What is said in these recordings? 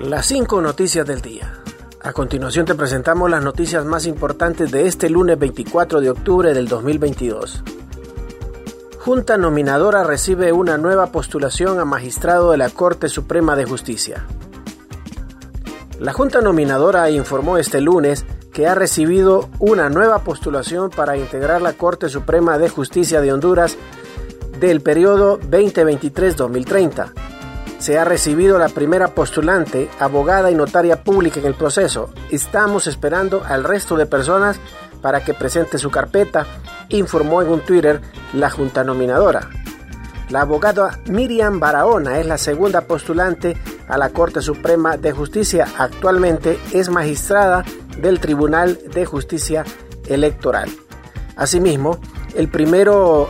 Las cinco noticias del día. A continuación te presentamos las noticias más importantes de este lunes 24 de octubre del 2022. Junta nominadora recibe una nueva postulación a magistrado de la Corte Suprema de Justicia. La Junta nominadora informó este lunes que ha recibido una nueva postulación para integrar la Corte Suprema de Justicia de Honduras del periodo 2023-2030 se ha recibido la primera postulante, abogada y notaria pública en el proceso. Estamos esperando al resto de personas para que presente su carpeta, informó en un Twitter la Junta Nominadora. La abogada Miriam Barahona es la segunda postulante a la Corte Suprema de Justicia. Actualmente es magistrada del Tribunal de Justicia Electoral. Asimismo, el primero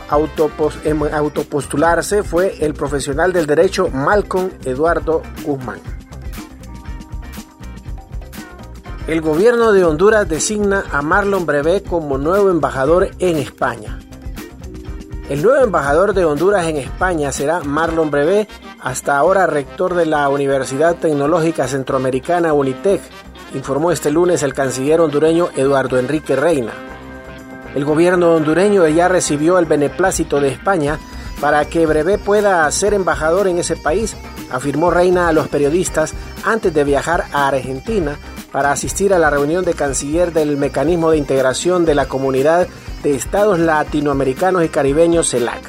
en autopostularse fue el profesional del derecho Malcolm Eduardo Guzmán. El gobierno de Honduras designa a Marlon Brevé como nuevo embajador en España. El nuevo embajador de Honduras en España será Marlon Brevé, hasta ahora rector de la Universidad Tecnológica Centroamericana UNITEC, informó este lunes el canciller hondureño Eduardo Enrique Reina. El gobierno hondureño ya recibió el beneplácito de España para que Brevé pueda ser embajador en ese país, afirmó Reina a los periodistas antes de viajar a Argentina para asistir a la reunión de canciller del Mecanismo de Integración de la Comunidad de Estados Latinoamericanos y Caribeños CELAC.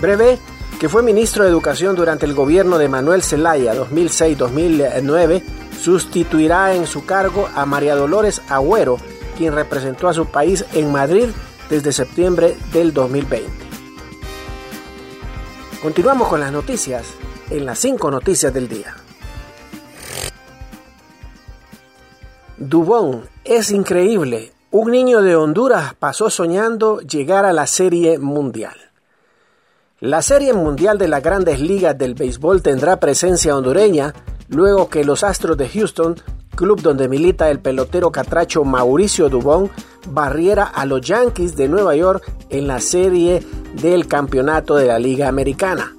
Brevé, que fue ministro de Educación durante el gobierno de Manuel Zelaya 2006-2009, sustituirá en su cargo a María Dolores Agüero, quien representó a su país en Madrid desde septiembre del 2020. Continuamos con las noticias en las 5 noticias del día. Dubón, es increíble. Un niño de Honduras pasó soñando llegar a la Serie Mundial. La Serie Mundial de las Grandes Ligas del Béisbol tendrá presencia hondureña luego que los Astros de Houston club donde milita el pelotero catracho Mauricio Dubón, barriera a los Yankees de Nueva York en la serie del campeonato de la Liga Americana.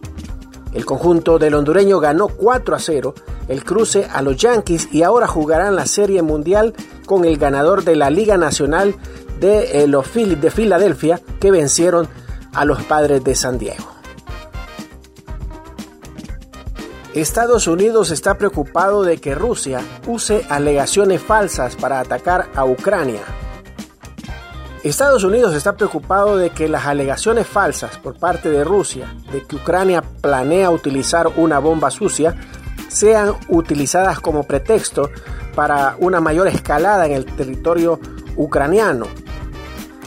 El conjunto del hondureño ganó 4 a 0 el cruce a los Yankees y ahora jugarán la Serie Mundial con el ganador de la Liga Nacional de eh, los Phillies de Filadelfia que vencieron a los Padres de San Diego. Estados Unidos está preocupado de que Rusia use alegaciones falsas para atacar a Ucrania. Estados Unidos está preocupado de que las alegaciones falsas por parte de Rusia de que Ucrania planea utilizar una bomba sucia sean utilizadas como pretexto para una mayor escalada en el territorio ucraniano.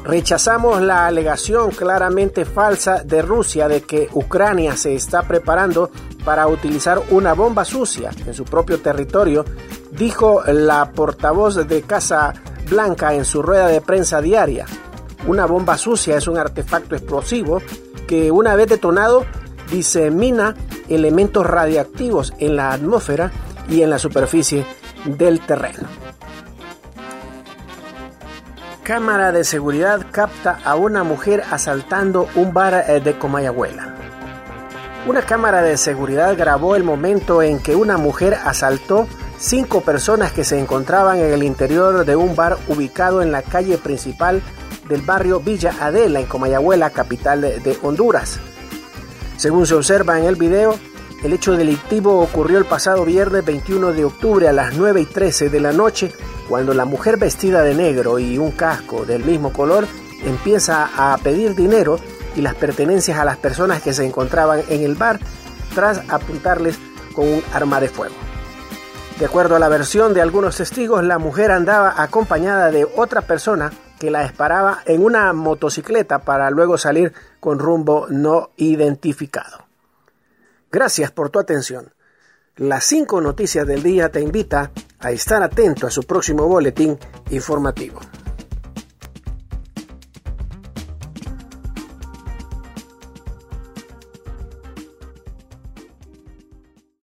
Rechazamos la alegación claramente falsa de Rusia de que Ucrania se está preparando para utilizar una bomba sucia en su propio territorio, dijo la portavoz de Casa Blanca en su rueda de prensa diaria. Una bomba sucia es un artefacto explosivo que una vez detonado disemina elementos radiactivos en la atmósfera y en la superficie del terreno. Cámara de seguridad capta a una mujer asaltando un bar eh, de Comayagüela. Una cámara de seguridad grabó el momento en que una mujer asaltó cinco personas que se encontraban en el interior de un bar ubicado en la calle principal del barrio Villa Adela en Comayagüela, capital de Honduras. Según se observa en el video, el hecho delictivo ocurrió el pasado viernes 21 de octubre a las 9 y 13 de la noche, cuando la mujer vestida de negro y un casco del mismo color empieza a pedir dinero y las pertenencias a las personas que se encontraban en el bar tras apuntarles con un arma de fuego. De acuerdo a la versión de algunos testigos, la mujer andaba acompañada de otra persona que la disparaba en una motocicleta para luego salir con rumbo no identificado. Gracias por tu atención. Las cinco noticias del día te invita a estar atento a su próximo boletín informativo.